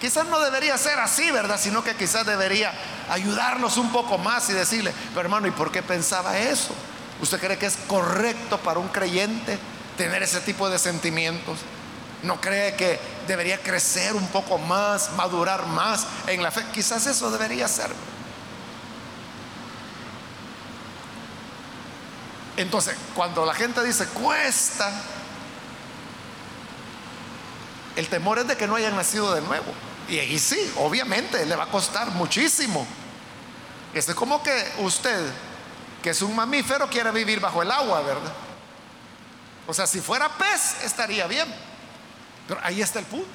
Quizás no debería ser así, ¿verdad? Sino que quizás debería ayudarnos un poco más y decirle, pero hermano, ¿y por qué pensaba eso? ¿Usted cree que es correcto para un creyente tener ese tipo de sentimientos? ¿No cree que debería crecer un poco más, madurar más en la fe? Quizás eso debería ser. Entonces, cuando la gente dice cuesta, el temor es de que no hayan nacido de nuevo. Y ahí sí, obviamente, le va a costar muchísimo. Es como que usted, que es un mamífero, quiere vivir bajo el agua, ¿verdad? O sea, si fuera pez, estaría bien. Pero ahí está el punto.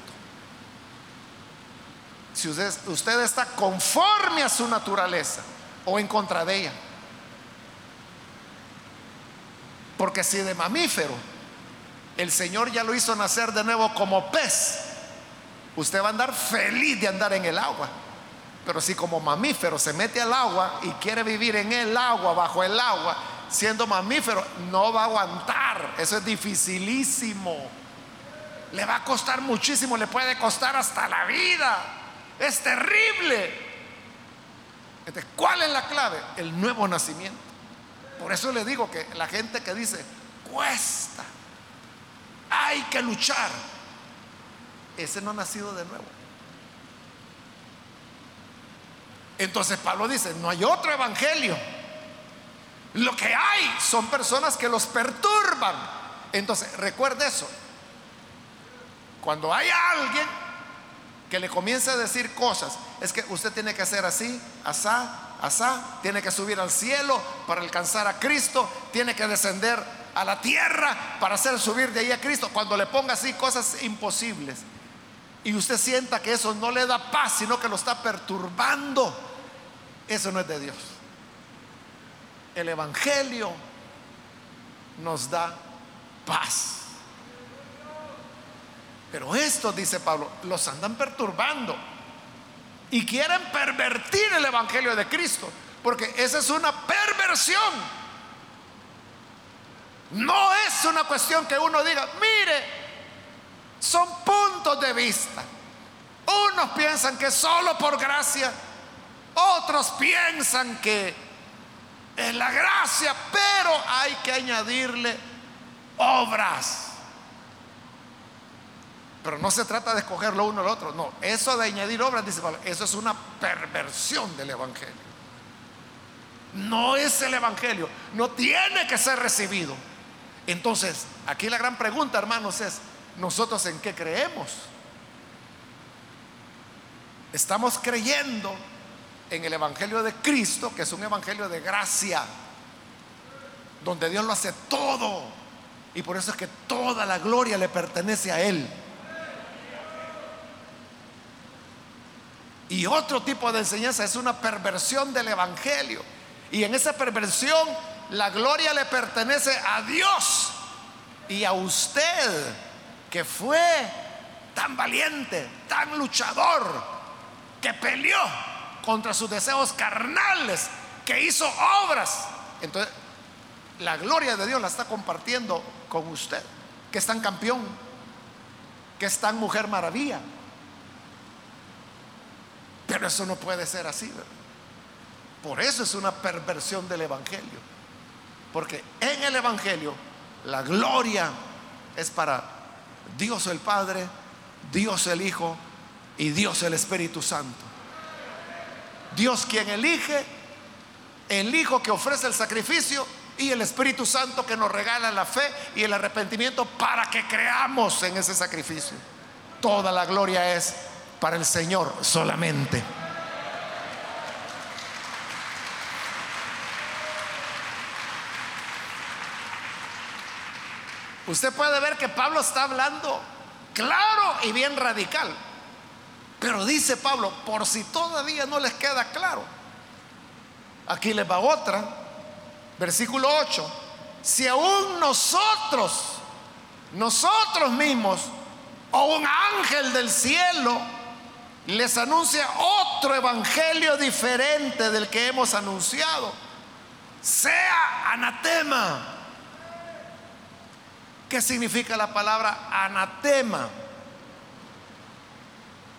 Si usted, usted está conforme a su naturaleza o en contra de ella. Porque si de mamífero el Señor ya lo hizo nacer de nuevo como pez, usted va a andar feliz de andar en el agua. Pero si como mamífero se mete al agua y quiere vivir en el agua, bajo el agua, siendo mamífero, no va a aguantar. Eso es dificilísimo. Le va a costar muchísimo, le puede costar hasta la vida. Es terrible. ¿cuál es la clave? El nuevo nacimiento. Por eso le digo que la gente que dice, cuesta, hay que luchar, ese no ha nacido de nuevo. Entonces Pablo dice, no hay otro evangelio. Lo que hay son personas que los perturban. Entonces, recuerde eso. Cuando hay alguien que le comienza a decir cosas, es que usted tiene que hacer así, asá, asá, tiene que subir al cielo para alcanzar a Cristo, tiene que descender a la tierra para hacer subir de ahí a Cristo. Cuando le ponga así cosas imposibles y usted sienta que eso no le da paz, sino que lo está perturbando, eso no es de Dios. El Evangelio nos da paz. Pero esto, dice Pablo, los andan perturbando y quieren pervertir el Evangelio de Cristo, porque esa es una perversión. No es una cuestión que uno diga, mire, son puntos de vista. Unos piensan que solo por gracia, otros piensan que es la gracia, pero hay que añadirle obras. Pero no se trata de escoger lo uno o lo otro. No, eso de añadir obras, dice Pablo, eso es una perversión del Evangelio. No es el Evangelio, no tiene que ser recibido. Entonces, aquí la gran pregunta, hermanos, es, ¿nosotros en qué creemos? Estamos creyendo en el Evangelio de Cristo, que es un Evangelio de gracia, donde Dios lo hace todo. Y por eso es que toda la gloria le pertenece a Él. Y otro tipo de enseñanza es una perversión del Evangelio. Y en esa perversión la gloria le pertenece a Dios y a usted, que fue tan valiente, tan luchador, que peleó contra sus deseos carnales, que hizo obras. Entonces, la gloria de Dios la está compartiendo con usted, que es tan campeón, que es tan mujer maravilla pero eso no puede ser así. Por eso es una perversión del Evangelio. Porque en el Evangelio la gloria es para Dios el Padre, Dios el Hijo y Dios el Espíritu Santo. Dios quien elige, el Hijo que ofrece el sacrificio y el Espíritu Santo que nos regala la fe y el arrepentimiento para que creamos en ese sacrificio. Toda la gloria es para el Señor solamente. Usted puede ver que Pablo está hablando claro y bien radical. Pero dice Pablo, por si todavía no les queda claro, aquí les va otra, versículo 8, si aún nosotros, nosotros mismos, o un ángel del cielo, les anuncia otro evangelio diferente del que hemos anunciado, sea anatema. ¿Qué significa la palabra anatema?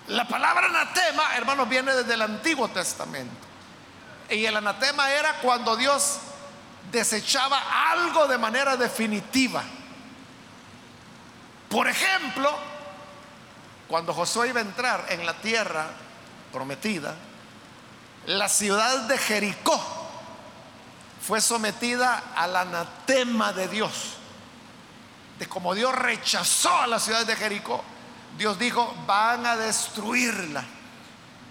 La palabra anatema, hermanos, viene desde el Antiguo Testamento. Y el anatema era cuando Dios desechaba algo de manera definitiva. Por ejemplo, cuando Josué iba a entrar en la tierra prometida, la ciudad de Jericó fue sometida al anatema de Dios. De como Dios rechazó a la ciudad de Jericó, Dios dijo, van a destruirla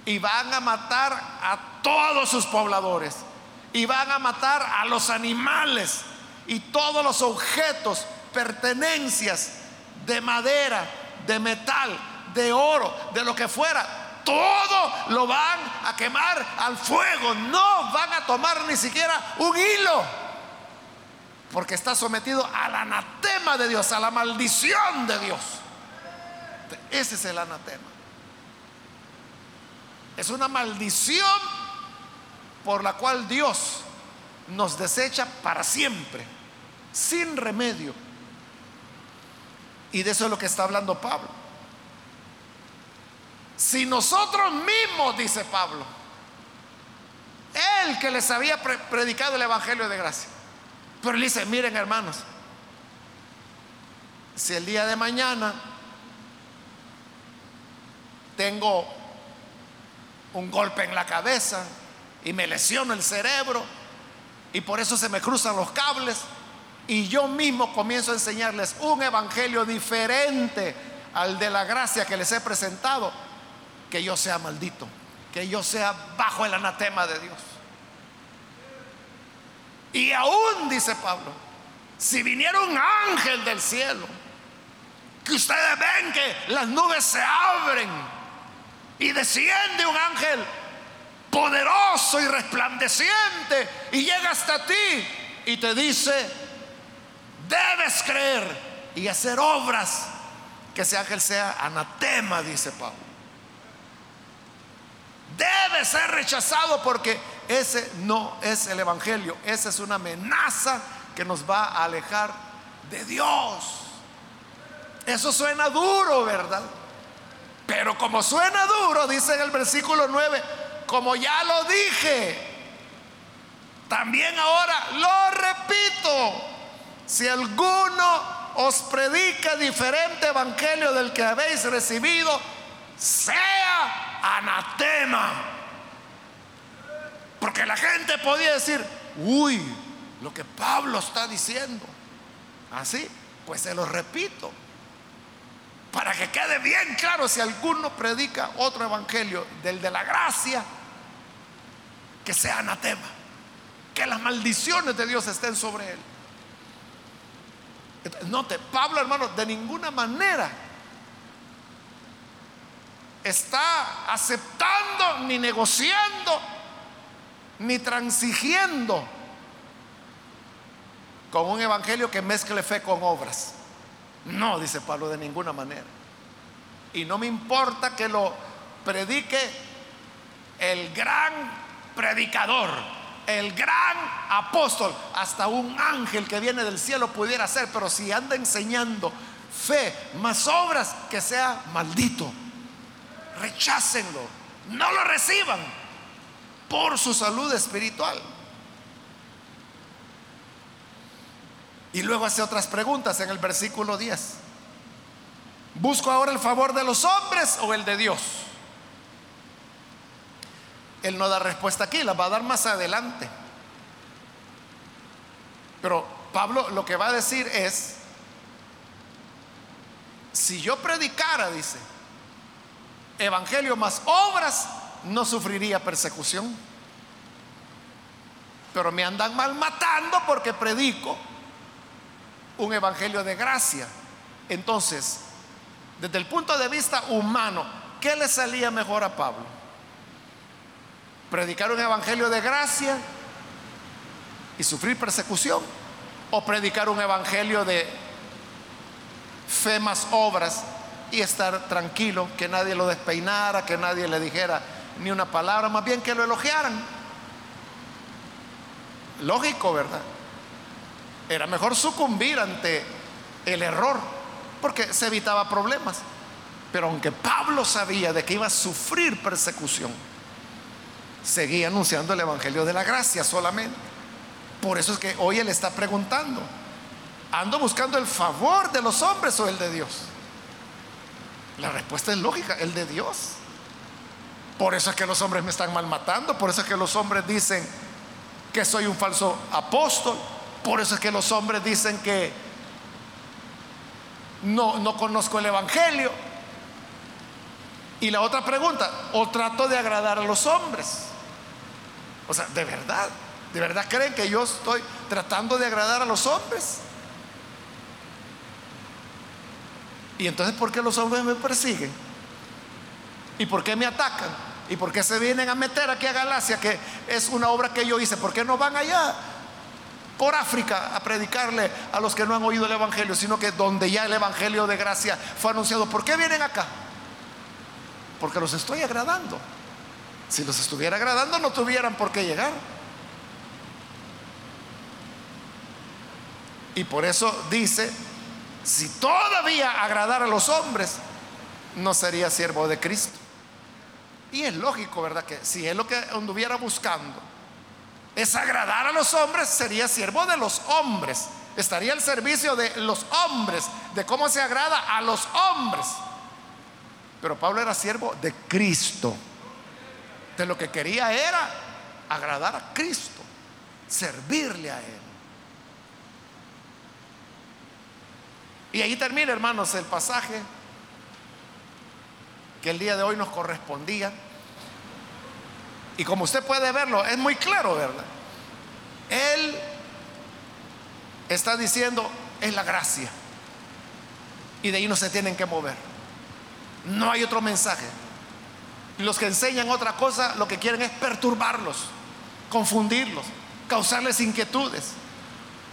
y van a matar a todos sus pobladores y van a matar a los animales y todos los objetos, pertenencias de madera, de metal, de oro, de lo que fuera, todo lo van a quemar al fuego. No van a tomar ni siquiera un hilo. Porque está sometido al anatema de Dios, a la maldición de Dios. Ese es el anatema. Es una maldición por la cual Dios nos desecha para siempre, sin remedio. Y de eso es lo que está hablando Pablo. Si nosotros mismos, dice Pablo, él que les había predicado el Evangelio de gracia, pero él dice, miren hermanos, si el día de mañana tengo un golpe en la cabeza y me lesiono el cerebro y por eso se me cruzan los cables y yo mismo comienzo a enseñarles un evangelio diferente al de la gracia que les he presentado, que yo sea maldito, que yo sea bajo el anatema de Dios. Y aún, dice Pablo, si viniera un ángel del cielo, que ustedes ven que las nubes se abren y desciende un ángel poderoso y resplandeciente y llega hasta ti y te dice, debes creer y hacer obras que ese ángel sea anatema, dice Pablo. Debe ser rechazado porque ese no es el Evangelio, esa es una amenaza que nos va a alejar de Dios. Eso suena duro, ¿verdad? Pero como suena duro, dice en el versículo 9, como ya lo dije, también ahora lo repito, si alguno os predica diferente evangelio del que habéis recibido, sea anatema. Porque la gente podía decir, uy, lo que Pablo está diciendo. Así, pues se lo repito. Para que quede bien claro si alguno predica otro evangelio del de la gracia, que sea anatema. Que las maldiciones de Dios estén sobre él. Note, Pablo hermano, de ninguna manera está aceptando, ni negociando, ni transigiendo con un evangelio que mezcle fe con obras. No, dice Pablo, de ninguna manera. Y no me importa que lo predique el gran predicador, el gran apóstol, hasta un ángel que viene del cielo pudiera ser, pero si anda enseñando fe más obras, que sea maldito. Rechácenlo, no lo reciban por su salud espiritual. Y luego hace otras preguntas en el versículo 10. ¿Busco ahora el favor de los hombres o el de Dios? Él no da respuesta aquí, la va a dar más adelante. Pero Pablo lo que va a decir es, si yo predicara, dice, evangelio más obras, no sufriría persecución. Pero me andan mal matando porque predico un evangelio de gracia. Entonces, desde el punto de vista humano, ¿qué le salía mejor a Pablo? ¿Predicar un evangelio de gracia y sufrir persecución? ¿O predicar un evangelio de fe más obras y estar tranquilo, que nadie lo despeinara, que nadie le dijera ni una palabra, más bien que lo elogiaran? Lógico, ¿verdad? Era mejor sucumbir ante el error, porque se evitaba problemas. Pero aunque Pablo sabía de que iba a sufrir persecución, seguía anunciando el Evangelio de la gracia solamente. Por eso es que hoy él está preguntando, ¿ando buscando el favor de los hombres o el de Dios? La respuesta es lógica, el de Dios. Por eso es que los hombres me están malmatando, por eso es que los hombres dicen que soy un falso apóstol, por eso es que los hombres dicen que no, no conozco el Evangelio. Y la otra pregunta, o trato de agradar a los hombres. O sea, de verdad, de verdad creen que yo estoy tratando de agradar a los hombres. Y entonces, ¿por qué los hombres me persiguen? ¿Y por qué me atacan? ¿Y por qué se vienen a meter aquí a Galacia, que es una obra que yo hice? ¿Por qué no van allá por África a predicarle a los que no han oído el Evangelio, sino que donde ya el Evangelio de gracia fue anunciado. ¿Por qué vienen acá? Porque los estoy agradando. Si los estuviera agradando, no tuvieran por qué llegar. Y por eso dice, si todavía agradara a los hombres, no sería siervo de Cristo. Y es lógico, ¿verdad? Que si es lo que anduviera buscando, es agradar a los hombres, sería siervo de los hombres. Estaría al servicio de los hombres, de cómo se agrada a los hombres. Pero Pablo era siervo de Cristo. De lo que quería era agradar a Cristo, servirle a Él. Y ahí termina, hermanos, el pasaje que el día de hoy nos correspondía. Y como usted puede verlo, es muy claro, ¿verdad? Él está diciendo, es la gracia. Y de ahí no se tienen que mover. No hay otro mensaje. Los que enseñan otra cosa lo que quieren es perturbarlos, confundirlos, causarles inquietudes,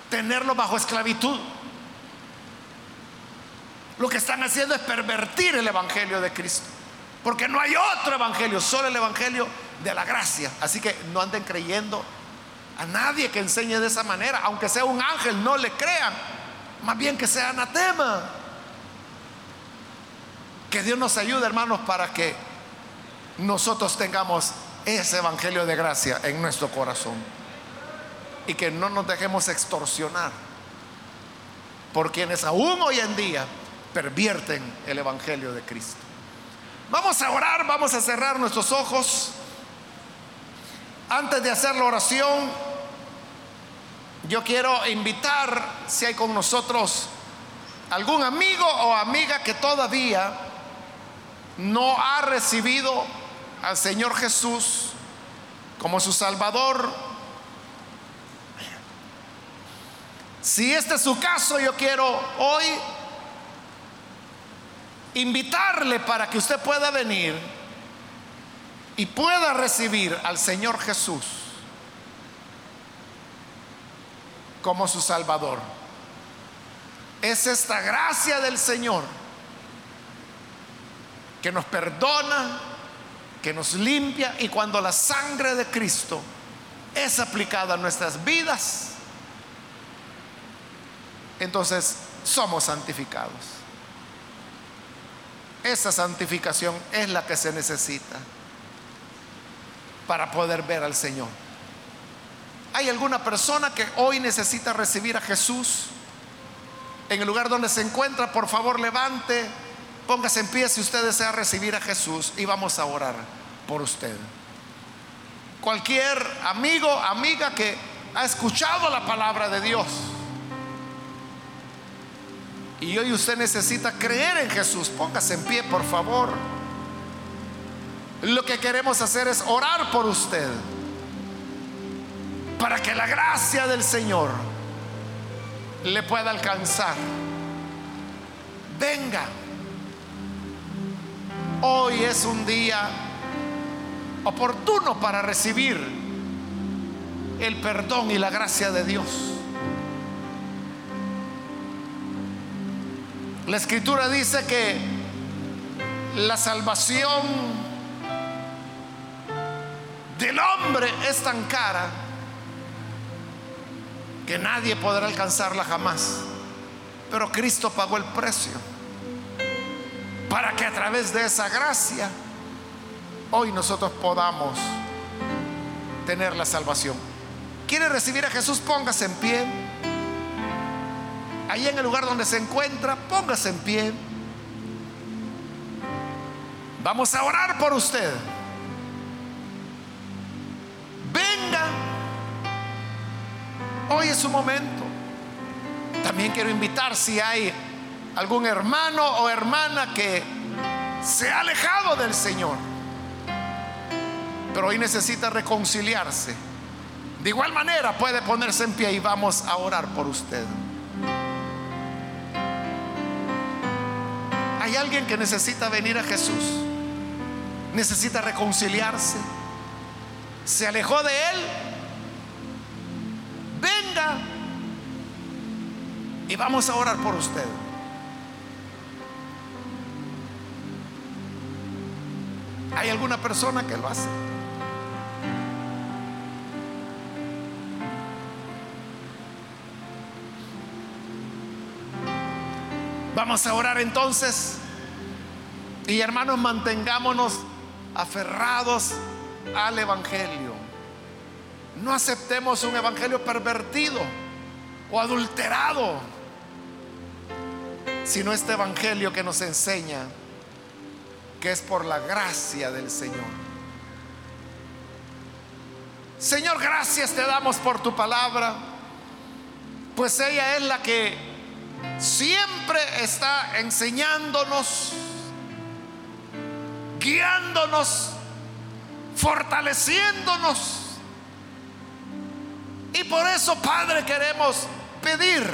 tenerlos bajo esclavitud. Lo que están haciendo es pervertir el Evangelio de Cristo. Porque no hay otro Evangelio, solo el Evangelio de la gracia. Así que no anden creyendo a nadie que enseñe de esa manera. Aunque sea un ángel, no le crean. Más bien que sea anatema. Que Dios nos ayude, hermanos, para que nosotros tengamos ese Evangelio de gracia en nuestro corazón. Y que no nos dejemos extorsionar por quienes aún hoy en día pervierten el Evangelio de Cristo. Vamos a orar, vamos a cerrar nuestros ojos. Antes de hacer la oración, yo quiero invitar, si hay con nosotros algún amigo o amiga que todavía no ha recibido al Señor Jesús como su Salvador. Si este es su caso, yo quiero hoy invitarle para que usted pueda venir y pueda recibir al Señor Jesús como su Salvador. Es esta gracia del Señor que nos perdona, que nos limpia y cuando la sangre de Cristo es aplicada a nuestras vidas, entonces somos santificados. Esa santificación es la que se necesita para poder ver al Señor. ¿Hay alguna persona que hoy necesita recibir a Jesús? En el lugar donde se encuentra, por favor levante, póngase en pie si usted desea recibir a Jesús y vamos a orar por usted. Cualquier amigo, amiga que ha escuchado la palabra de Dios y hoy usted necesita creer en Jesús, póngase en pie, por favor. Lo que queremos hacer es orar por usted. Para que la gracia del Señor le pueda alcanzar. Venga. Hoy es un día oportuno para recibir el perdón y la gracia de Dios. La escritura dice que la salvación del hombre es tan cara que nadie podrá alcanzarla jamás. Pero Cristo pagó el precio para que a través de esa gracia hoy nosotros podamos tener la salvación. ¿Quiere recibir a Jesús? Póngase en pie. Ahí en el lugar donde se encuentra, póngase en pie. Vamos a orar por usted. Venga. Hoy es su momento. También quiero invitar si hay algún hermano o hermana que se ha alejado del Señor, pero hoy necesita reconciliarse. De igual manera puede ponerse en pie y vamos a orar por usted. Hay alguien que necesita venir a Jesús, necesita reconciliarse, se alejó de Él. Venga y vamos a orar por usted. ¿Hay alguna persona que lo hace? Vamos a orar entonces y hermanos, mantengámonos aferrados al Evangelio. No aceptemos un Evangelio pervertido o adulterado, sino este Evangelio que nos enseña que es por la gracia del Señor. Señor, gracias te damos por tu palabra, pues ella es la que siempre está enseñándonos, guiándonos, fortaleciéndonos. Y por eso, Padre, queremos pedir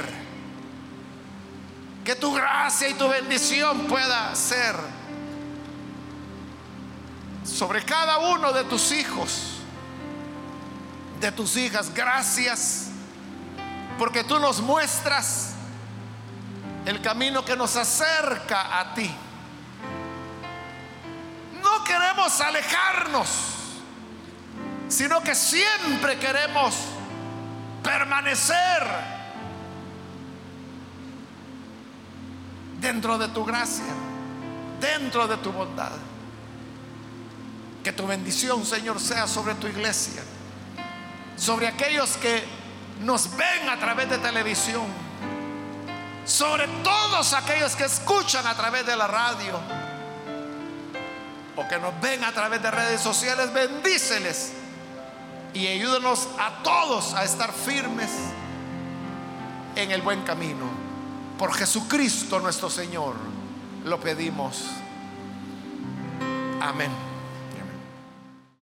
que tu gracia y tu bendición pueda ser sobre cada uno de tus hijos, de tus hijas. Gracias porque tú nos muestras el camino que nos acerca a ti. No queremos alejarnos, sino que siempre queremos permanecer dentro de tu gracia, dentro de tu bondad. Que tu bendición, Señor, sea sobre tu iglesia, sobre aquellos que nos ven a través de televisión, sobre todos aquellos que escuchan a través de la radio o que nos ven a través de redes sociales, bendíceles y ayúdanos a todos a estar firmes en el buen camino. Por Jesucristo nuestro Señor lo pedimos. Amén.